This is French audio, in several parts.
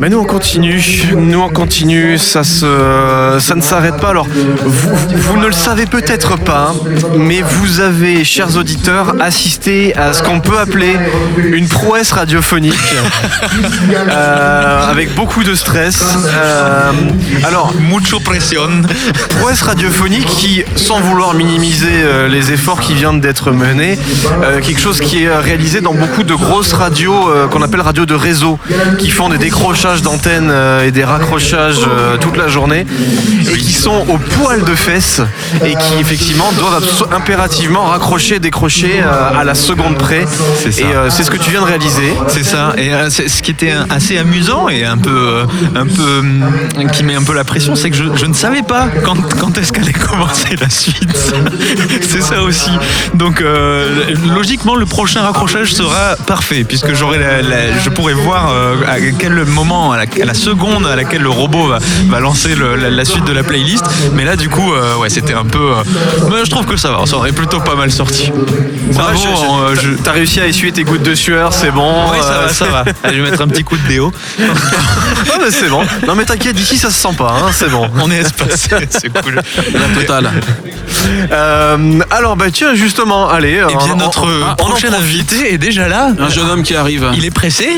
Mais nous on continue, nous on continue, ça, se, ça ne s'arrête pas. Alors, vous, vous ne le savez peut-être pas, mais vous avez, chers auditeurs, assisté à ce qu'on peut appeler une prouesse radiophonique, euh, avec beaucoup de stress. Euh, alors, Mucho pression. prouesse radiophonique qui, sans vouloir minimiser euh, les efforts qui viennent d'être menés, euh, quelque chose qui est réalisé dans beaucoup de grosses radios euh, qu'on appelle radios de réseau, qui font des décrochages d'antennes euh, et des raccrochages euh, toute la journée, et qui sont au poil de fesses, et qui effectivement doivent impérativement raccrocher, décrocher euh, à la seconde près. C'est ça. Et c'est ce que tu viens de réaliser. C'est ça. Et ce qui était assez amusant et un peu, un peu, qui met un peu la pression, c'est que je, je ne savais pas quand, quand est-ce qu'allait commencer la suite. c'est ça aussi. Donc euh, logiquement, le prochain raccrochage sera parfait puisque j'aurai, je pourrai voir à quel moment, à la, à la seconde à laquelle le robot va, va lancer le- la, la suite de la playlist. Mais là, du coup, euh, ouais, c'était un peu. euh, mais je trouve que ça va. Ça aurait plutôt pas mal sorti. Bravo. Je- euh, je- T'as réussi à essuyer tes gouttes de sueur, c'est bon. oui, ça euh, va, ça va. Allez, je vais mettre un petit coup de déo. Mais c'est bon. Non mais t'inquiète, d'ici ça se sent pas, hein, c'est bon. On est espacé, c'est cool. La totale. Euh, alors bah tiens justement, allez. Eh bien, notre prochain invité est déjà là. Un jeune homme qui arrive. Il est pressé.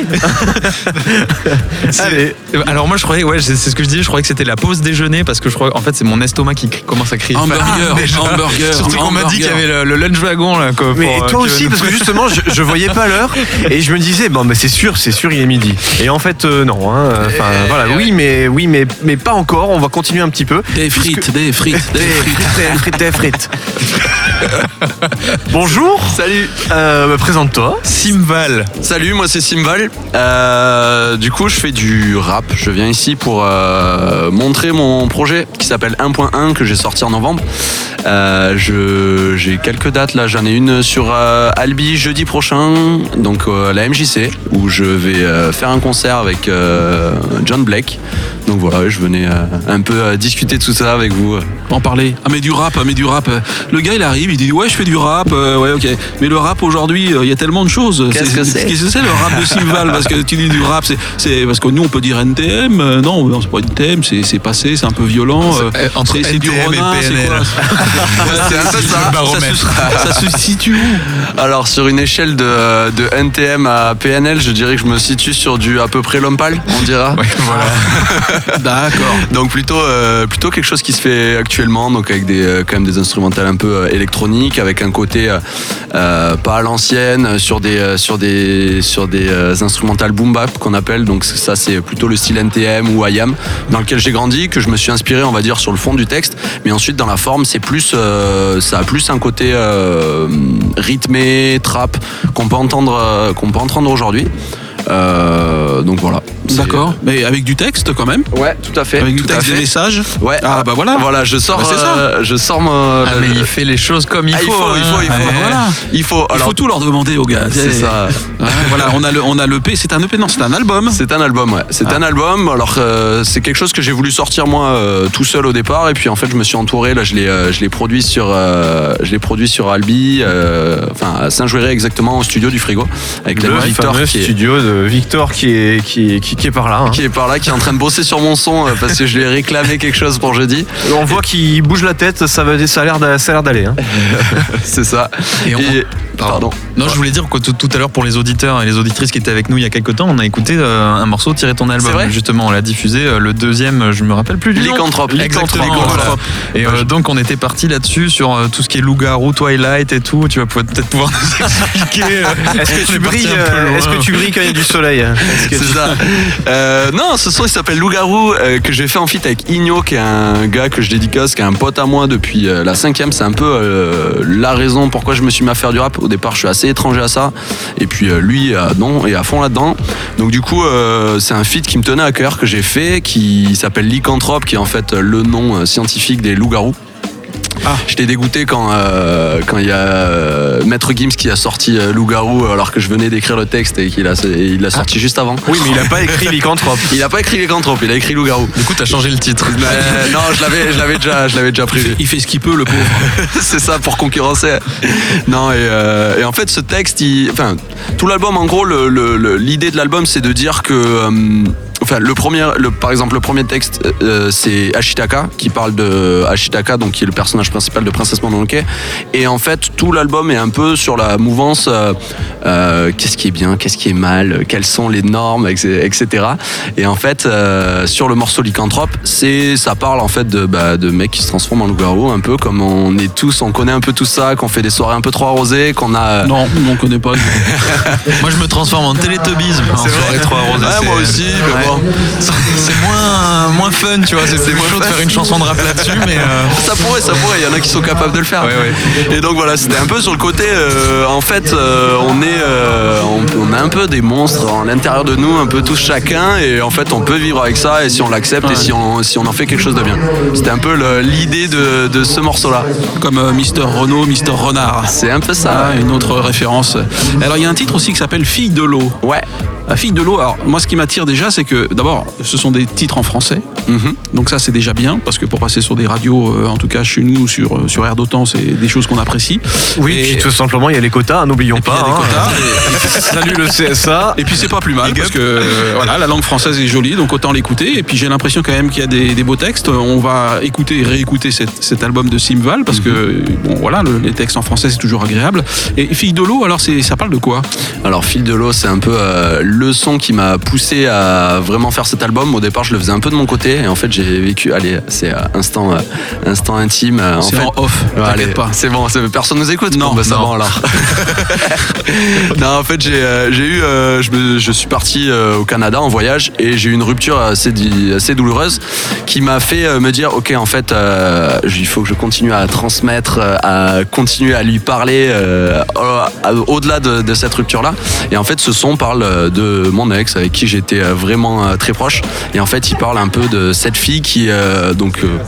Allez. Alors moi je croyais, ouais, c'est ce que je disais, je croyais que c'était la pause déjeuner parce que je crois, en fait, c'est mon estomac qui commence à crier. Hamburger, Ah, déjà. hamburger, Surtout qu'on m'a dit qu'il y avait le, le lunch wagon là. quoi, Mais pour, euh, toi aussi, nous- parce que justement, je, je voyais pas l'heure et je me disais, bon, mais c'est sûr, c'est sûr, il est midi. Et en fait, euh, non. hein, Enfin, voilà, oui, mais oui, mais mais pas encore. On va continuer un petit peu. Des frites, des frites, des frites, des frites, des frites. Bonjour. Salut. Euh, bah, Présente-toi. Simval. Salut, moi c'est Simval. Euh, du coup, je fais du rap. Je viens ici pour euh, montrer mon projet qui s'appelle 1.1 que j'ai sorti en novembre. Euh, j'ai quelques dates là. J'en ai une sur euh, Albi jeudi prochain, donc la MJC, où je vais faire un concert avec John Blake. Donc voilà, je venais euh, un peu euh, discuter de tout ça avec vous. En parler. Ah mais du rap, ah, mais du rap. Le gars il arrive, il dit ouais je fais du rap, euh, ouais ok. Mais le rap aujourd'hui, euh, il y a tellement de choses. Qu'est-ce que c'est Qu'est-ce que c'est le rap de Simval Parce que tu dis du rap, c'est- c'est parce que nous on peut dire NTM. euh, non, non, c'est pas NTM, c'est c'est passé, c'est un peu violent. euh, euh, entre c'est c'est du NTM et renard, c'est PNL. quoi c'est un peu ça. se, ça se situe où? Alors sur une échelle de, de NTM à PNL, je dirais que je me situe sur du à peu près l'homme pâle, on dira. Ouais, voilà. D'accord. Donc plutôt euh, plutôt quelque chose qui se fait actuellement, donc avec des euh, quand même des instrumentales un peu euh, électroniques, avec un côté pas à l'ancienne, sur des sur des sur des instrumentales boom bap qu'on appelle. Donc ça c'est plutôt le style NTM ou IAM dans lequel j'ai grandi, que je me suis inspiré, on va dire, sur le fond du texte, mais ensuite dans la forme c'est plus ça a plus un côté rythmé, trap qu'on peut entendre qu'on peut entendre aujourd'hui. Donc D'accord. Mais avec du texte quand même. Ouais, tout à fait. Avec du tout texte, des messages. Ouais. Ah bah voilà. Voilà, je sors, Bah, c'est ça. euh, je sors mon. Ah, mais il fait les choses comme il Ah, faut. il faut, il faut, il faut. hein. Voilà. Il faut. Il faut tout leur demander aux gars. c'est ça. Ouais, voilà, on a le, on a le P. C'est un EP, non, c'est un album. C'est un album, ouais. C'est Ah. un album. Alors, euh, c'est quelque chose que j'ai voulu sortir moi euh, tout seul au départ, et puis en fait, je me suis entouré. Là, je l'ai, euh, je l'ai produit sur, euh, je l'ai produit sur Albi, euh, enfin à Saint-Jouéret exactement, au studio du Frigo, avec Le Victor fameux qui est, studio de Victor qui est qui, qui, qui est par là. hein. qui est par là, qui est en train de bosser sur mon son euh, parce que je lui ai réclamé quelque chose pour jeudi. On voit qu'il bouge la tête, ça, va, ça a l'air d'a- ça a l'air d'aller. hein. C'est ça. Et on- pardon. Non, je voulais dire que tout, tout à l'heure, pour les auditeurs et les auditrices qui étaient avec nous il y a quelques temps, on a écouté euh, un morceau tiré ton album. Vrai Justement, on l'a diffusé. euh, Le deuxième, euh, je me rappelle plus du nom. Lycanthrope. Exactement. Lycanthrope. voilà. Et euh, donc, on était parti là-dessus sur euh, tout ce qui est loup-garou, Twilight et tout. Tu vas pouvoir- peut-être pouvoir nous expliquer. euh, Est-ce que on tu est parti brilles un peu euh, loin. Est-ce que tu brilles quand il y a du soleil Est-ce que C'est tu- ça. Euh, non, ce son il s'appelle Loup-garou euh, que j'ai fait en feat avec Igno, qui est un gars que je dédicace, qui est un pote à moi depuis euh, la cinquième. C'est un peu euh, la raison pourquoi je me suis mis à faire du rap. Au départ, je suis assez étranger à ça, et puis euh, lui, euh, non, est à fond là-dedans. Donc du coup, euh, c'est un feat qui me tenait à cœur que j'ai fait, qui s'appelle Lycanthrope, qui est en fait le nom scientifique des loups-garous. J'étais dégoûté quand euh, quand il y a euh, Maître Gims qui a sorti euh, Loup-garou alors que je venais d'écrire le texte et qu'il a et il l'a sorti juste avant. Oui, mais il n'a pas écrit Lycanthrope. Il a pas écrit Lycanthrope, il a écrit Loup-garou. Du coup, t'as changé le titre. Mais, euh, non, je l'avais, je l'avais déjà, je l'avais déjà prévu. Il fait ce qu'il peut, le pauvre. c'est ça pour concurrencer. Non et, euh, et en fait ce texte, il, enfin tout l'album en gros, le- le- le- l'idée de l'album c'est de dire que euh, enfin le premier, le, par exemple le premier texte, euh, c'est Ashitaka qui parle de Ashitaka, donc qui est le personnage principal de Princesse Mononoke. Et en fait, tout l'album est un peu sur la mouvance. euh, euh, qu'est-ce qui est bien, qu'est-ce qui est mal, quelles sont les normes, etc. Et en fait, euh, sur le morceau Lycanthrope, c'est, ça parle en fait de, bah, de mecs qui se transforment en loup-garou, un peu comme on est tous, on connaît un peu tout ça, qu'on fait des soirées un peu trop arrosées, qu'on a. Non, on ne connaît pas. Moi, je me transforme en télétubbies en soirée trop arrosée. Ouais, moi aussi, mais Ouais. bon. C'est moins, moins fun, tu vois. C'est moins chaud de faire une chanson de rap là-dessus, mais. euh, Ça pourrait, ça pourrait, il y en a qui sont capables de le faire. Ouais, Et donc voilà, c'était un peu sur le côté, euh, en fait, euh, on est, euh, on, on a un peu des monstres à l'intérieur de nous, un peu tous chacun, et en fait, on peut vivre avec ça, et si on l'accepte, et si on, si on en fait quelque chose de bien. C'était un peu l'idée de, de ce morceau-là. Comme Mister Renault, Mister Renard. C'est un peu ça. Ah, une autre référence. Alors il y a un titre aussi qui s'appelle Fille de l'eau. Ouais. La Fille de l'eau, alors moi ce qui m'attire déjà c'est que d'abord ce sont des titres en français. Mhm. Donc ça c'est déjà bien parce que pour passer sur des radios, euh, en tout cas chez nous sur, euh, sur Air d'Otan, c'est des choses qu'on apprécie. Oui, Et- puis tout simplement, il y a les quotas, n'oublions pas. il y a des hein. quotas, Salut le CSA. Et puis c'est pas plus mal parce que euh, voilà, la langue française est jolie, donc autant l'écouter. Et puis j'ai l'impression quand même qu'il y a des, des beaux textes. On va écouter et réécouter cet, cet album de Simval parce que bon voilà, le- les textes en français c'est toujours agréable. Et Fille de l'eau, alors ça parle de quoi? Alors Fil de l'eau, c'est un peu euh, le son qui m'a poussé à vraiment faire cet album. Au départ, je le faisais un peu de mon côté, et en fait, j'ai vécu. Allez, c'est euh, instant, euh, instant intime. euh, C'est fait, en off, allez, pas. C'est bon, personne nous écoute. Non, Bon, bah, ça non. va alors. non, en fait, j'ai eu, je, me- je suis parti au Canada en voyage et j'ai eu une rupture assez, douloureuse qui m'a fait me dire, ok, en fait, euh, il faut que je continue à transmettre, à continuer à lui parler euh, au- au-delà de, de cette rupture-là. Et en fait, ce son parle de mon ex avec qui j'étais vraiment euh, très proche. Et en fait, il parle un peu de cette fille qui, euh, donc, euh,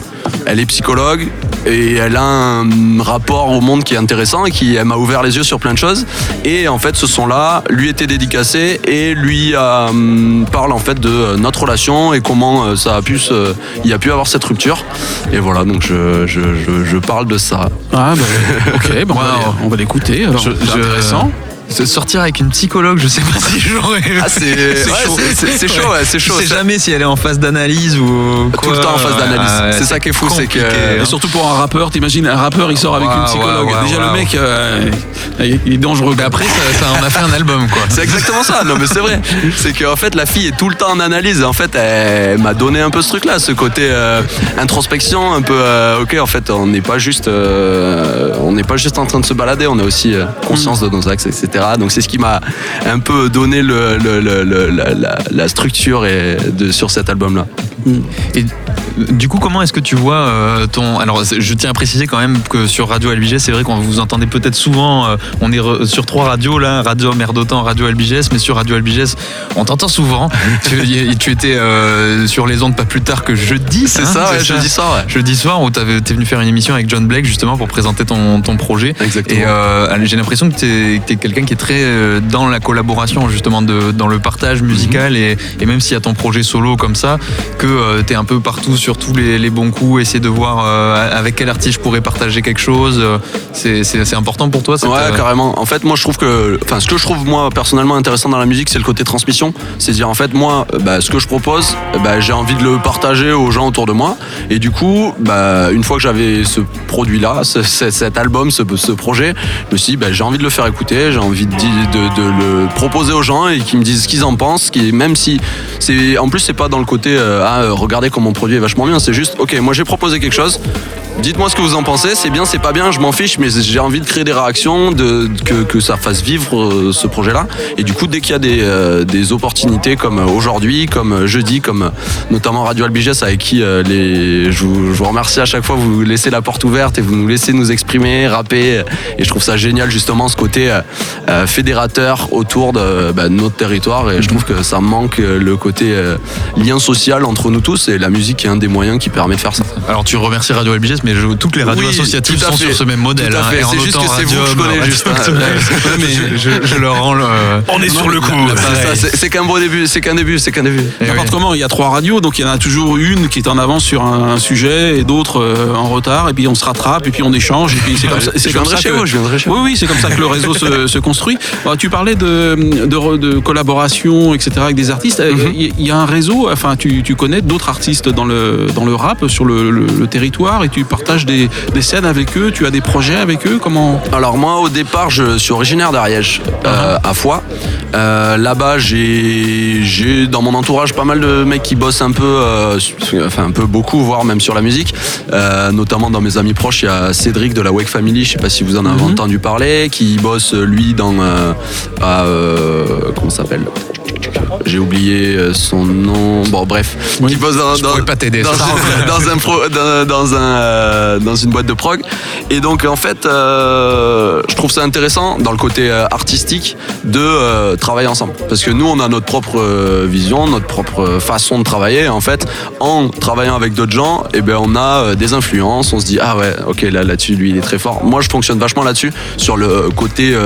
elle est psychologue et elle a un rapport au monde qui est intéressant et qui elle m'a ouvert les yeux sur plein de choses. Et en fait, ce son-là lui était dédicacé et lui euh, parle en fait de notre relation et comment ça a pu se, il a pu avoir cette rupture. Et voilà, donc je, je, je, je parle de ça. Ah bah, ok, bon, on va Wow. aller- on va l'écouter. Alors, je- intéressant. Se sortir avec une psychologue, je sais pas si j'aurais. Ah, c'est ouais, chaud. c'est- chaud, ouais, c'est chaud. Je sais jamais si elle est en phase d'analyse ou Tout le temps en phase d'analyse. Ah, ouais, C'est ça qui est fou, c'est que- compliqué, Et hein. surtout pour un rappeur, t'imagines un rappeur il sort avec une psychologue. Déjà le mec, euh, il est dangereux. Mais après, ça, ça en a fait un album, quoi. C'est exactement ça, non mais c'est vrai. C'est qu'en fait la fille est tout le temps en analyse et en fait elle, m'a donné un peu ce truc là, ce côté euh, introspection, un peu euh, ok en fait on n'est pas juste euh, on n'est pas juste en train de se balader, on a aussi euh, conscience de nos axes, etc. Donc c'est ce qui m'a un peu donné le, le- le- le- la, structure et de, sur cet album là. Et du coup, comment est-ce que tu vois euh, ton. Alors, je tiens à préciser quand même que sur Radio LBGS, c'est vrai qu'on vous entendez peut-être souvent. euh, on est re- sur trois radios là Radio Merdotan, Radio LBGS, mais sur Radio LBGS, on t'entend souvent. tu, étais euh, sur les ondes pas plus tard que jeudi. C'est hein, ça, ouais, je dis ça, ouais. Jeudi soir, où t'es venu faire une émission avec John Blake justement pour présenter ton, ton projet. Exactement. Et j'ai l'impression que tu es, quelqu'un qui est très euh, dans la collaboration, justement, de, dans le partage musical. Et, et même s'il y a ton projet solo comme ça, que tu es un peu partout sur tous les, les bons coups, essayer de voir euh, avec quel artiste je pourrais partager quelque chose. euh, C'est important pour toi cette, Ouais, euh, carrément. En fait, moi, je trouve que, enfin, ce que je trouve moi personnellement intéressant dans la musique, c'est le côté transmission. C'est dire, en fait, moi, euh, bah, ce que je propose, euh, bah, j'ai envie de le partager aux gens autour de moi. Et du coup, bah, une fois que j'avais ce produit-là, ce- ce- cet album, ce, ce projet, je me suis dit, j'ai envie de le faire écouter, j'ai envie de, le proposer aux gens et qu'ils me disent ce qu'ils en pensent. Qui, même si, c'est, en plus, c'est pas dans le côté, euh, ah, regardez comme mon produit est vachement bien. C'est juste, ok, moi, j'ai proposé quelque chose. Dites-moi ce que vous en pensez, c'est bien, c'est pas bien, je m'en fiche, mais j'ai envie de créer des réactions, de, que, ça fasse vivre euh, ce projet-là. Et du coup, dès qu'il y a des, euh, opportunités comme aujourd'hui, comme jeudi, comme euh, notamment Radio Albiges avec qui euh, je, vous, remercie à chaque fois, vous laissez la porte ouverte et vous nous laissez nous exprimer, rapper. Et je trouve ça génial justement ce côté euh, euh, fédérateur autour de, bah, notre territoire. Et je trouve que ça manque euh, le côté euh, lien social entre nous tous. Et la musique est un des moyens qui permet de faire ça. Alors tu remercies Radio LBGS, mais je- toutes les radios Oui, associatives sont fait. sur ce même modèle. Hein, C'est juste que c'est vous que je connais Radio juste, mais je, leur rends le. On est sur le coup. C'est qu'un beau début, c'est qu'un début, c'est qu'un début. N'importe oui. comment, il y a trois radios, donc il y en a toujours une qui est en avance sur un, un sujet et d'autres euh, en retard, et puis on se rattrape, et puis on échange, et puis c'est comme ça, Je viendrai chez vous, je viendrai chez vous. Oui, oui, c'est comme ça que le réseau se, construit. Bah, tu parlais de, collaboration, etc., avec des artistes. Euh, Mhm. Il y, a un réseau, enfin, tu, connais d'autres artistes dans le, dans le rap, sur le, territoire, et tu partages des, des scènes avec eux, tu as des projets avec eux, comment Alors moi au départ je suis originaire d'Ariège, euh, à Foix. Euh, Là-bas j'ai dans mon entourage pas mal de mecs qui bossent un peu, euh, enfin un peu beaucoup voire même sur la musique. Notamment dans mes amis proches il y a Cédric de la Wake Family, je sais pas si vous en avez entendu parler, qui bosse lui dans à, comment s'appelle? J'ai oublié son nom. Bon, bref, qui bosse dans, Je dans- pourrais pas t'aider, dans, dans un pro- dans un, euh, dans une boîte de prog. Et donc, en fait, euh, je trouve ça intéressant dans le côté euh, artistique de travailler ensemble. Parce que nous, on a notre propre vision, notre propre façon de travailler. Et en fait, en travaillant avec d'autres gens, eh ben, on a des influences. On se dit, ah ouais, ok, là, là-dessus, lui, il est très fort. Moi, je fonctionne vachement là-dessus, sur le côté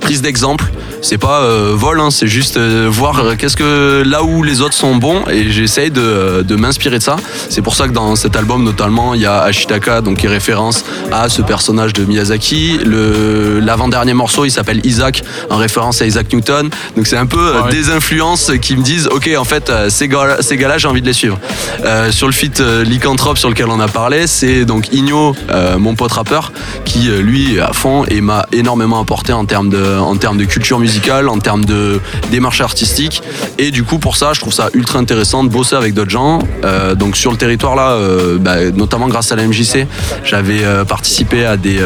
prise d'exemple. C'est pas euh, vol, hein, c'est juste euh, voir euh, qu'est-ce que là où les autres sont bons et j'essaye de, de m'inspirer de ça. C'est pour ça que dans cet album notamment il y a Ashitaka donc qui référence à ce personnage de Miyazaki. Le l'avant-dernier morceau il s'appelle Isaac en référence à Isaac Newton. Donc c'est un peu Ah ouais. des influences qui me disent ok en fait ces gars ces gars-là j'ai envie de les suivre. Sur le feat Lycanthrope sur lequel on a parlé c'est donc Igno mon pote rappeur qui lui est à fond et m'a énormément apporté en termes de en termes de culture musicale, en termes de démarche artistique. Et du coup, pour ça, je trouve ça ultra intéressant de bosser avec d'autres gens. Euh, donc sur le territoire là, euh, bah, notamment grâce à la MJC, j'avais euh, participé à des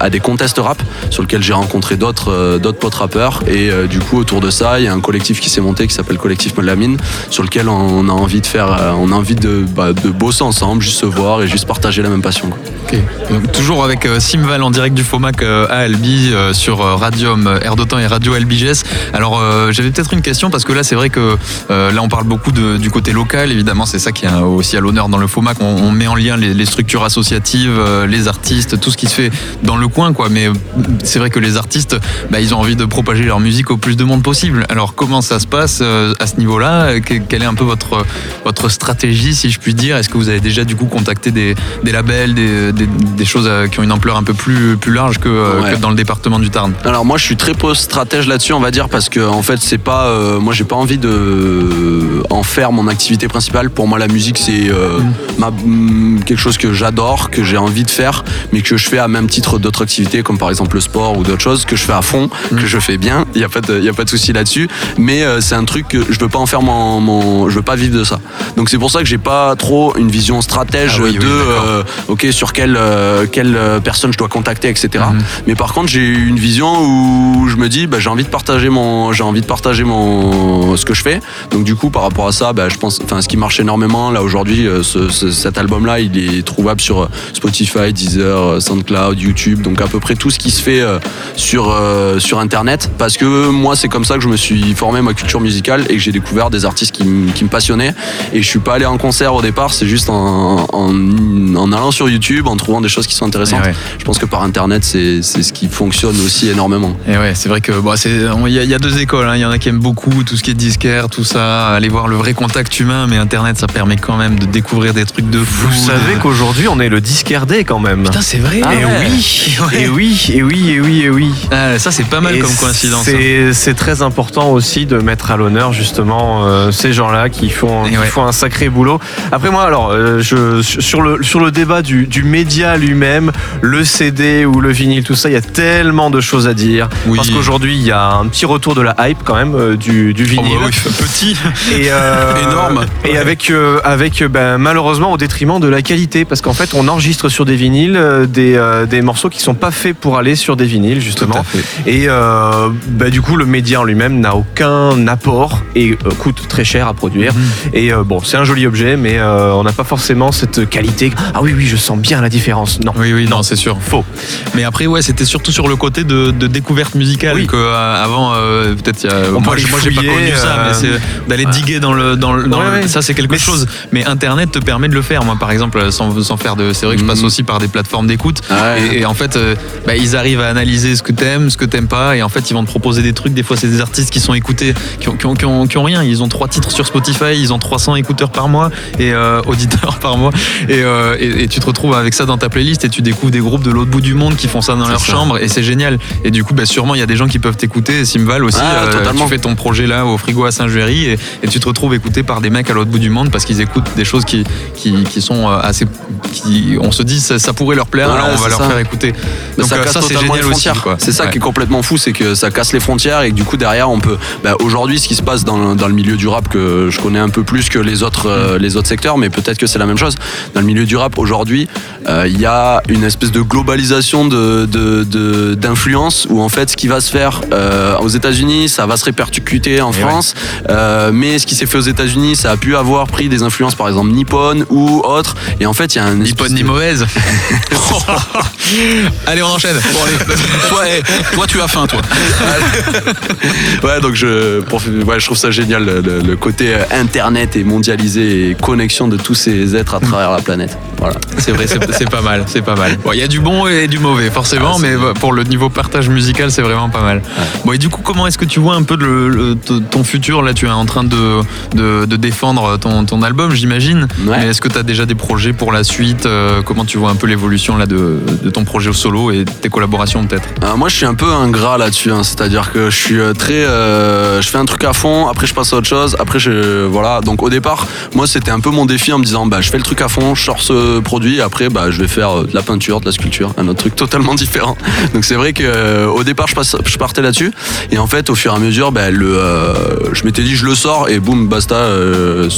à des contests rap sur lesquels j'ai rencontré d'autres d'autres potes rappeurs. Et du coup, autour de ça, il y a un collectif qui s'est monté qui s'appelle Collectif Melamine, sur lequel on a envie de faire, on a envie de, bah, de bosser ensemble, juste se voir et juste partager la même passion. toujours avec Simval en direct du FOMAC à Albi sur Radium, Air d'Otan et Radio LBGS. Alors euh, j'avais peut-être une question parce que là c'est vrai que euh, là on parle beaucoup de- du côté local, évidemment c'est ça qui est aussi à l'honneur dans le FOMAC. On, on met en lien les, les structures associatives, euh, les artistes, tout ce qui se fait dans le coin quoi. Mais c'est vrai que les artistes, bah, ils ont envie de propager leur musique au plus de monde possible. Alors comment ça se passe à ce niveau-là? Que- Quelle est un peu votre votre stratégie si je puis dire? Est-ce que vous avez déjà du coup contacté des, des labels, des, des- des choses qui ont une ampleur un peu plus, plus large que, Ouais. que dans le département du Tarn? Alors moi je suis très peu là-dessus on va dire parce que en fait c'est pas euh, moi j'ai pas envie de en faire mon activité principale. Pour moi la musique c'est euh, ma- mm, quelque chose que j'adore que j'ai envie de faire mais que je fais à même titre d'autres activités comme par exemple le sport ou d'autres choses que je fais à fond que je fais bien. Il y a pas de il y a pas de souci là-dessus. Mais euh, c'est un truc que je veux pas en faire mon, mon je veux pas vivre de ça. Donc c'est pour ça que j'ai pas trop une vision stratège Ah oui, de euh, ok sur quelle euh, quelle euh, personne je dois contacter etc mais par contre, j'ai une vision où je me dis, bah, j'ai envie de partager mon, j'ai envie de partager mon, ce que je fais. Donc du coup, par rapport à ça, bah, je pense, enfin, ce qui marche énormément là aujourd'hui, euh, ce- ce- cet album-là, il est trouvable sur euh, Spotify, Deezer, euh, SoundCloud, YouTube, donc à peu près tout ce qui se fait sur sur Internet. Parce que moi, c'est comme ça que je me suis formé ma culture musicale et que j'ai découvert des artistes qui, qui me passionnaient. Et je suis pas allé en concert au départ, c'est juste en, en, en allant sur YouTube, en trouvant des choses qui sont intéressantes. Eh ouais. Je pense que par internet, c'est ce qui fonctionne aussi énormément. Et ouais, c'est vrai que bon, il y, a- il y a deux écoles. hein. Il y en a qui aiment beaucoup tout ce qui est disquaire, tout ça, aller voir le vrai contact humain, mais Internet, ça permet quand même de découvrir des trucs de fou. Vous savez de- qu'aujourd'hui on est le disquaire day quand même. Putain, c'est vrai. et ouais. oui, Ouais. et oui, et oui, et oui, et oui. Ah, ça, c'est pas mal Et comme coïncidence. hein. C'est très important aussi de mettre à l'honneur justement euh, ces gens-là qui font, qui ouais. font un sacré boulot. Après moi, alors euh, je, sur le sur le débat du, du média lui-même, le CD ou le vinyle, tout ça, il y a tellement de choses à dire. Oui. Parce qu'aujourd'hui, il y a un petit retour de la hype quand même euh, du, du Oh, bah vinyle. oui, petit. Et euh, Énorme. Et avec, euh, avec ben, malheureusement au détriment de la qualité, parce qu'en fait on enregistre sur des vinyles des, des morceaux qui sont pas faits pour aller sur des vinyles justement. Et bah, du coup le média en lui-même n'a aucun apport et coûte très cher à produire. Et euh, bon c'est un joli objet, mais on n'a pas forcément cette qualité. Ah oui oui je sens bien la différence. Non. Oui, oui, non, c'est sûr. Faux. Mais après, ouais, c'était surtout sur le côté de, de découverte musicale Oui. que avant, euh, peut-être il y a. Moi, j'ai pas connu ça, euh, mais c'est d'aller diguer dans le. Dans, le- dans Ouais, le- ouais. Ça, c'est quelque Mais chose. Mais Internet te permet de le faire. Moi, par exemple, sans, sans faire de. C'est vrai que je passe Mhm. aussi par des plateformes d'écoute. Ouais. Et, et en fait, euh, bah, ils arrivent à analyser ce que t'aimes, ce que t'aimes pas. Et en fait, ils vont te proposer des trucs. Des fois, c'est des artistes qui sont écoutés, qui ont, qui ont- qui ont- qui ont rien. Ils ont trois titres sur Spotify, ils ont 300 écouteurs par mois et euh, auditeurs par mois. Et, euh, et- et tu te retrouves avec ça dans ta playlist et tu découvres des groupes de l'autre bout du monde qui font ça dans leur ça. chambre et c'est génial. Et du coup, bah, sûrement, il y a des gens qui peuvent t'écouter. Simval aussi, Ah, euh, tu fais ton projet là au frigo à Saint-Juéry et, et tu te retrouves écouté par des mecs à l'autre bout du monde parce qu'ils écoutent des choses qui, qui, qui sont euh, assez. Qui, on se dit, ça, ça pourrait leur plaire, Ouais, alors on va leur ça. faire écouter. Mais Donc ça euh, casse ça, c'est génial aussi. C'est ça Ouais. qui est complètement fou, c'est que ça casse les frontières et que du coup derrière on peut. bah, Aujourd'hui, ce qui se passe dans, dans le milieu du rap que je connais un peu plus que les autres Mm. euh, les autres secteurs, mais peut-être que c'est la même chose. Dans le milieu du rap aujourd'hui, euh, il y a une espèce de globalisation de de- de- d'influence où en fait ce qui va se faire euh, aux États-Unis, ça va se répercuter en Et France. Euh, mais ce qui s'est fait aux États-Unis, ça a pu avoir pris des influences par exemple nippon ou autres. Et en fait, il y a un Ni espèce bonne ni mauvaise. allez, on enchaîne. Bon, allez. toi, eh, toi, tu as faim, toi. Ouais, donc je, pour- ouais, je trouve ça génial, le, le- le côté euh, internet et mondialisé et connexion de tous ces êtres à travers la planète. Voilà. C'est vrai, c'est pas mal, c'est pas mal. Bon, il y a du bon et du mauvais, forcément, Ah, mais pour le niveau partage musical, c'est vraiment pas mal. Bon, et du coup, comment est-ce que tu vois un peu le, le- t- ton futur Là, tu es en train de, de, de défendre ton, ton album, j'imagine. Ouais. Mais est-ce que tu as déjà des projets pour la suite Euh, Comment tu vois un peu l'évolution là de, de ton projet au solo et tes collaborations peut-être? Euh, moi, je suis un peu ingrat là-dessus, hein. c'est-à-dire que je suis euh, très, euh, je fais un truc à fond, après je passe à autre chose, après je, voilà. Donc au départ, moi, c'était un peu mon défi en me disant, bah, je fais le truc à fond, je sors ce produit, après, bah, je vais faire de la peinture, de la sculpture, un autre truc totalement différent. Donc c'est vrai que au départ, je, passe, je partais là-dessus, et en fait, au fur et à mesure, bah, le, euh, je m'étais dit, je le sors et boum, basta, euh,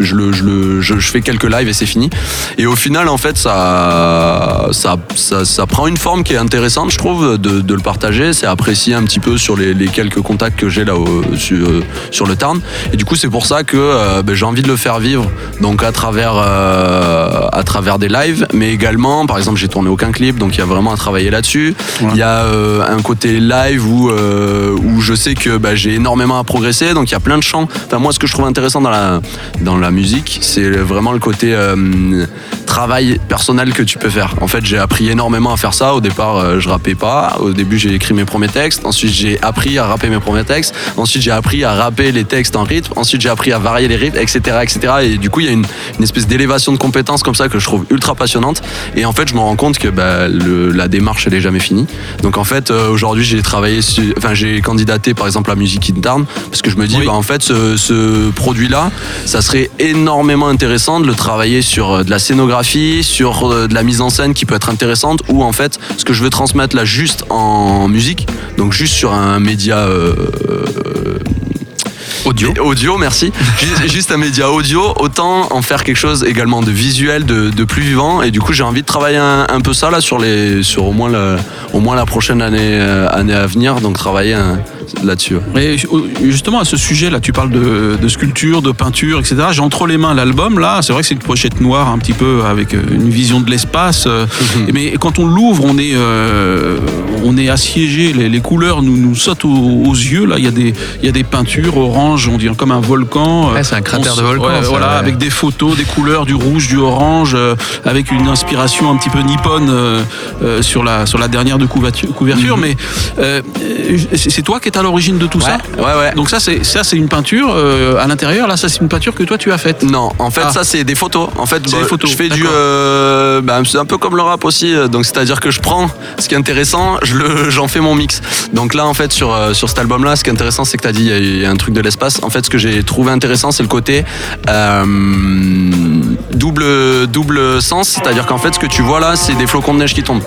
je le, je le, je, je fais quelques lives et c'est fini. Et au final, en fait, ça, ça, ça, ça prend une forme qui est intéressante, je trouve, de, de le partager. C'est apprécié un petit peu sur les, les quelques contacts que j'ai là sur, sur le Tarn. Et du coup, c'est pour ça que euh, ben, j'ai envie de le faire vivre, donc à travers, euh, à travers des lives, mais également, par exemple, j'ai tourné aucun clip, donc il y a vraiment à travailler là-dessus. Il y a euh, un côté live où, euh, où je sais que ben, j'ai énormément à progresser, donc il y a plein de chants. Enfin, moi, ce que je trouve intéressant dans la, dans la musique, c'est vraiment le côté euh, travail personnel que tu peux faire. En fait, j'ai appris énormément à faire ça. Au départ, euh, je rappais pas. Au début, j'ai écrit mes premiers textes. Ensuite, j'ai appris à rapper mes premiers textes. Ensuite, j'ai appris à rapper les textes en rythme. Ensuite, j'ai appris à varier les rythmes, etc., etc. Et du coup, il y a une, une espèce d'élévation de compétences comme ça que je trouve ultra passionnante. Et en fait, je me rends compte que bah, le- la démarche, elle est jamais finie. Donc, en fait, euh, aujourd'hui, j'ai travaillé, enfin, j'ai candidaté par exemple à Music in Town parce que je me dis, Oui. bah, en fait, ce, ce produit-là, ça serait énormément intéressant de le travailler sur euh, de la scénographie, sur euh, de la mise en scène qui peut être intéressante, ou en fait, ce que je veux transmettre là juste en musique, donc juste sur un média euh, Audio. et Audio, merci. Juste- un média audio, autant en faire quelque chose également de visuel, de, de plus vivant. Et du coup, j'ai envie de travailler un, un peu ça là sur les, sur au moins la, au moins la prochaine année, euh, année à venir. Donc travailler hein, là-dessus. Et justement, à ce sujet-là, tu parles de, de sculpture, de peinture, etc. J'ai entre les mains l'album, là. C'est vrai que c'est une pochette noire, un petit peu, avec euh, une vision de l'espace. euh, Mais quand on l'ouvre, on est, euh, on est assiégé. Les, les couleurs nous, nous sautent aux, aux yeux. Là, il y, a des, il y a des peintures orange, on dirait comme un volcan. Ouais, c'est un cratère On de volcan, ouais, ça, voilà, ouais. avec des photos, des couleurs, du rouge, du orange, euh, avec une inspiration un petit peu nippone euh, euh, sur, la, sur la dernière de couverture. couverture. Mais euh, euh, c'est c'est toi qui es à l'origine de tout ça Ouais, ouais, donc ça c'est ça c'est une peinture euh, à l'intérieur. Là ça c'est une peinture que toi tu as faite. Non, en fait, Ah. ça c'est des photos. En fait, bah, des photos, je fais du. euh, bah, c'est un peu comme le rap aussi. Donc, c'est-à-dire que je prends ce qui est intéressant, je le, j'en fais mon mix. Donc là, en fait, sur euh, sur cet album-là, ce qui est intéressant, c'est que t'as dit il y a- il y, a un truc de l'espace. En fait, ce que j'ai trouvé intéressant, c'est le côté double double sens. C'est-à-dire qu'en fait, ce que tu vois là, c'est des flocons de neige qui tombent.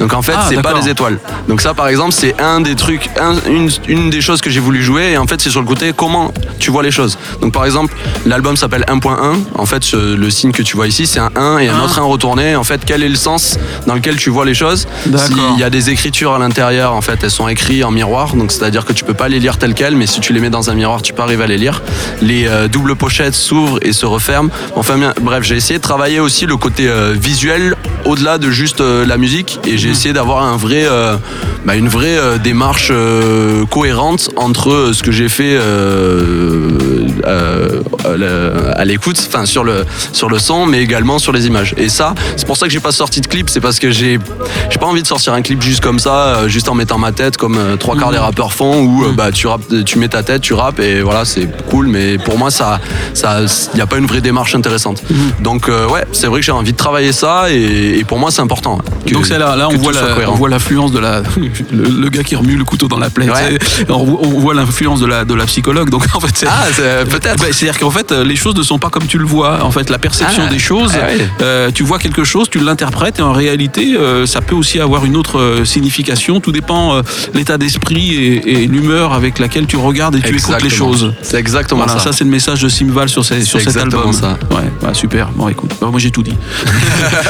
Donc en fait, Ah, c'est pas des étoiles. Donc ça, par exemple, c'est un des trucs, un- une, une des choses que j'ai voulu jouer. Et en fait, c'est sur le côté comment tu vois les choses. Donc par exemple, l'album s'appelle 1.1. En fait, ce- le signe que tu vois ici, c'est un 1 et un Ah. autre 1 retourné. En fait, quel est le sens dans lequel tu vois les choses. S'il y a des écritures à l'intérieur, en fait, elles sont écrites en miroir. Donc c'est-à-dire que tu peux pas les lire telles quelles, mais si tu les mets dans un miroir, tu peux arriver à les lire. Les euh, doubles pochettes s'ouvrent et se referment. Enfin bien, bref, j'ai essayé de travailler aussi le côté euh, visuel au-delà de juste euh, la musique et j'ai essayé d'avoir un vrai, euh, bah, une vraie euh, démarche euh, cohérente cohérente entre ce que j'ai fait euh, euh, à l'écoute, enfin sur le sur le son, mais également sur les images. Et ça, c'est pour ça que j'ai pas sorti de clip, c'est parce que j'ai j'ai pas envie de sortir un clip juste comme ça, euh, juste en mettant ma tête comme euh, trois quarts des rappeurs font, où euh, bah tu rappes, tu mets ta tête, tu rappes et voilà c'est cool. Mais pour moi ça ça y a pas une vraie démarche intéressante. Donc euh, ouais, c'est vrai que j'ai envie de travailler ça et, et pour moi c'est important. que- Donc c'est là, là on voit, la- on voit l'influence de la le, le gars qui remue le couteau dans la plaie. Ouais. On, on voit l'influence de la de la psychologue. Donc en fait, c'est Ah, c'est- peut-être. Bah, C'est-à-dire qu'en fait, les choses ne sont pas comme tu le vois. En fait, la perception Ah. des choses, Ah ouais. euh, tu vois quelque chose, tu l'interprètes, et en réalité, euh, ça peut aussi avoir une autre euh, signification. Tout dépend euh, l'état d'esprit et, et l'humeur avec laquelle tu regardes et tu écoutes les choses. C'est exactement Voilà, ça, ça. c'est le message de Simval sur, ces- sur cet exactement album. ça. Ouais, super. Bon, écoute, bah, moi j'ai tout dit.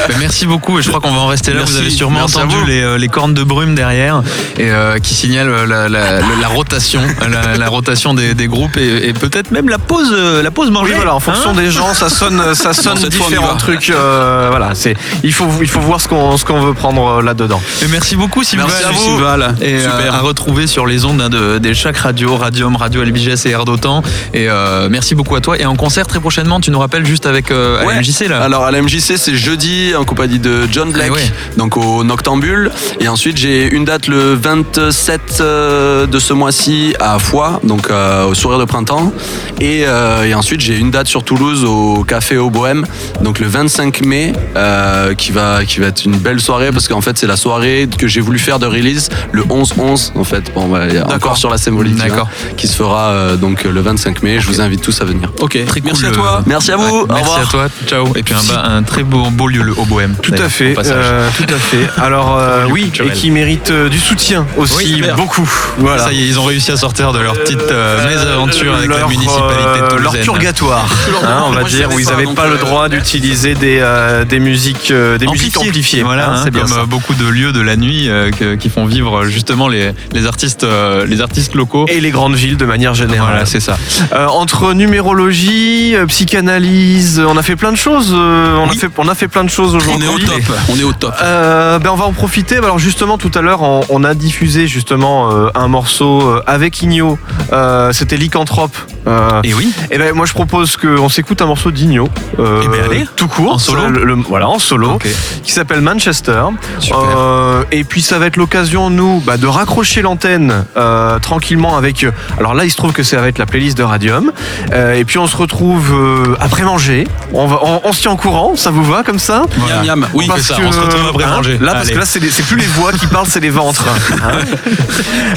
Ben, merci beaucoup et je crois qu'on va en rester là. Merci. vous avez sûrement Merci entendu les, les cornes de brume derrière et euh, qui signalent la, la- la- la rotation, la, la rotation des, des groupes et, et peut-être même la pause, euh, la pause manger. Oui, voilà, en fonction Hein des gens, ça sonne, ça sonne cette fois, on y différents trucs. euh, voilà, c'est, il faut, il faut voir ce qu'on, ce qu'on veut prendre euh, là-dedans. Et merci beaucoup Sylvain. Merci à vous. Et euh, Super. à retrouver sur les ondes hein, de, des chaque radio, Radium, Radio LBGS et Air d'Otan. Et euh, merci beaucoup à toi. Et en concert très prochainement, tu nous rappelles juste avec Ouais. Là. Alors à la MJC c'est jeudi en compagnie de John Black, Eh ouais. donc au Noctambule. Et ensuite j'ai une date le 27 euh, de ce mois-ci à Foix, donc euh, au Sourire de Printemps. Et, euh, et ensuite j'ai une date sur Toulouse au Café au Bohème, donc le 25 mai, euh, qui, va, qui va être une belle soirée parce qu'en fait c'est la soirée que j'ai voulu faire de release le 11-11 en fait. Bon, bah, il y a encore sur la symbolique vois, qui se fera euh, donc le 25 mai. Je vous invite tous à venir. Ok, Très merci cool, à toi. Merci à vous. Ouais, Au merci revoir. à toi. Ciao. Et puis un, un très beau, beau lieu, le Haut Bohème. Tout à fait, au passage. euh, tout à fait. Alors euh, oui, et qui mérite euh, du soutien aussi Oui, beaucoup. Voilà. Ça y est, ils ont réussi à sortir de leur petite euh, mésaventure avec la Leur, municipalité euh, de leur Toulouse. purgatoire, hein, on va Moi, dire, où ils n'avaient pas le euh, droit d'utiliser des, euh, des musiques, euh, des musiques amplifiées. Voilà, hein, hein, c'est bien comme ça. euh, beaucoup de lieux de la nuit euh, que- qui font vivre euh, justement les, les artistes, euh, les artistes locaux. Et les grandes villes de manière générale. Voilà, c'est ça. Euh, entre numérologie, euh, psychanalyse, euh, on a fait plein de choses. euh, on, a fait, on a fait plein de choses On aujourd'hui. est au top. On est au top. Euh, ben on va en profiter. Alors justement tout à l'heure on, on a diffusé justement euh, un morceau euh, avec Igno. Euh, C'était Lycanthrope. Euh, Et oui. et ben moi je propose qu'on s'écoute un morceau d'Igno. euh, Eh ben, allez. tout court. En solo Ça, le- le- Voilà en solo. Qui s'appelle Manchester. Super. Euh, et puis ça va être l'occasion nous bah, de raccrocher l'antenne euh, tranquillement avec. Alors là il se trouve que c'est avec la playlist de Radium. Euh, et puis on se retrouve euh, après manger. On, va, on, on se tient en courant. Ça vous va comme ça? Miam, miam. Oui, Parce ça, que, on se retrouve après hein, manger. Là, parce que là, c'est les- c'est plus les voix qui parlent, c'est les ventres. Hein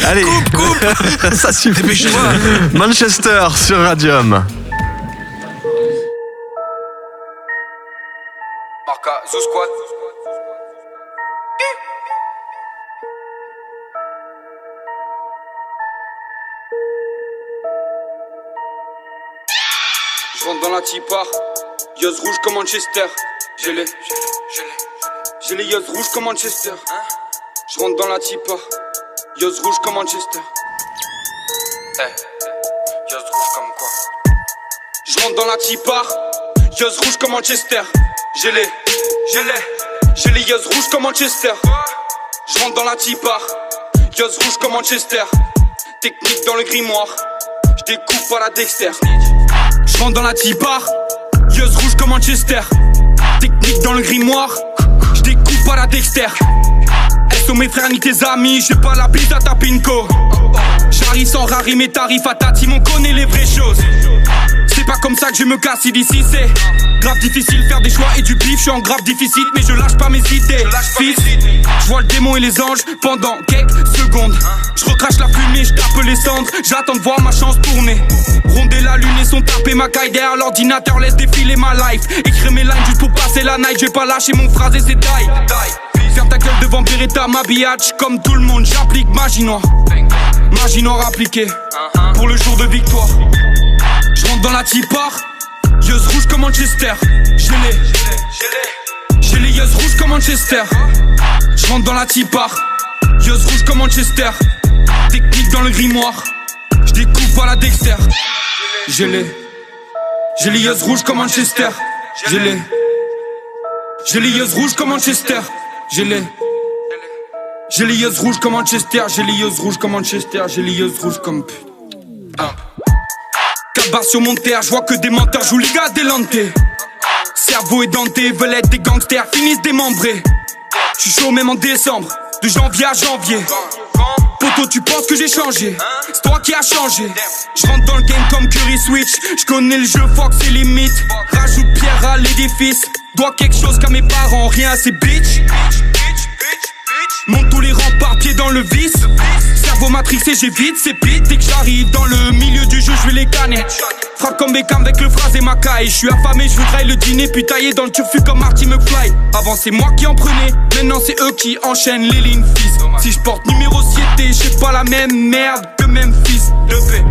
Allez, coupe, coupe. Ça suffit. Manchester sur Radium. Je rentre dans la tipa, Yoz rouge comme Manchester. J'ai les, j'ai les, Yoz rouges comme Manchester. Je rentre dans la tipa, Yoz rouge comme Manchester. Eh, Je rentre dans la tipa, Yoz rouge comme Manchester. J'ai les, j'ai les, j'ai les Yoz rouges comme Manchester. Je rentre dans la tipa, Yoz rouge comme Manchester. Technique dans le grimoire, je découpe à la Dexter. Je rentre dans la tipa, Yoz rouge comme Manchester. Technique dans le grimoire, je découpe à la Dexter. Sont mes frères ni tes amis, j'ai pas la bise à ta pinko. J'arrive sans rari mes tarifs à ta team, on connaît les vraies ça que je me casse d'ici, c'est grave difficile faire des choix et du bif. Je suis en grave difficile, mais je lâche pas mes idées. Fils, je vois le démon et les anges pendant quelques secondes. Je recrache la fumée, je tape les cendres. J'attends de voir ma chance tourner. Ronder la lune et son tapé ma caille derrière l'ordinateur, laisse défiler ma life. Écrire mes lines juste pour passer la night. Je vais pas lâcher mon phrasé, c'est die. Ferme ta gueule devant Beretta, ma biatch. Comme tout le monde, j'applique magie noire. Magie noire appliquée pour le jour de victoire. Je rentre dans la tipar, Yeuz rouge comme Manchester. Les, j'ai les Yeuz rouges comme Manchester. Je rentre dans la tipar, Yeuz rouge comme Manchester. Technique dans le grimoire, je découpe à la Dexter. J'ai les, j'ai les rouges comme Manchester. J'ai les, j'ai les Yeuz rouges comme Manchester. J'ai les, J'ai les yeux rouges comme Manchester, j'ai les yeux rouges comme Manchester, j'ai les yeux rouges comme pute. Cabas sur mon terre, je vois que des menteurs jouent les gars délantés. Cerveau édenté, veulent être des gangsters, finissent démembrés. Je suis chaud même en décembre, de janvier à janvier. Poto, tu penses que j'ai changé? C'est toi qui as changé. Je rentre dans le game comme Curry Switch. Je connais le jeu, fuck ses limites. Rajoute pierre à l'édifice. Dois quelque chose qu'à mes parents, rien à ces bitches. Monte tous les remparts, pieds dans le vice. Cerveau matrixé, j'évite, c'est pite. Dès que j'arrive dans le milieu du jeu, je vais les canner. Frappe comme Beckham avec le phrase et ma caille. Je suis affamé, je voudrais le dîner, puis tailler dans le turfu comme Marty McFly. Avant c'est moi qui en prenais, maintenant c'est eux qui enchaînent les lignes fils. Si je porte numéro 7, j'ai pas la même merde que même fils de paix.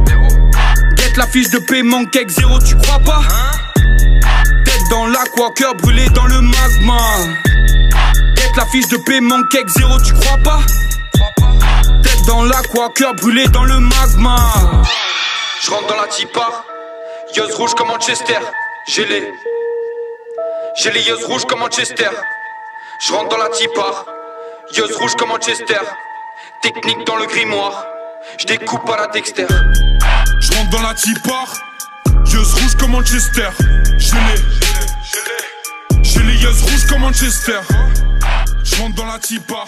Guette la fiche de paiement, cake zéro, tu crois pas? Tête dans l'aqua, cœur brûlé dans le magma. Guette la fiche de paiement, cake zéro, tu crois pas? Dans l'aqua, cœur brûlé dans le magma. Je rentre dans la tipa, yeux rouges comme Manchester. J'ai les. J'ai les yeux rouges comme Manchester. Je rentre dans la tipa, yeux rouges comme Manchester. Technique dans le grimoire, je découpe à la Dexter. Je rentre dans la tipar, yeux rouges comme Manchester. J'ai les, j'ai les yeux rouges comme Manchester. Je rentre dans la tipar,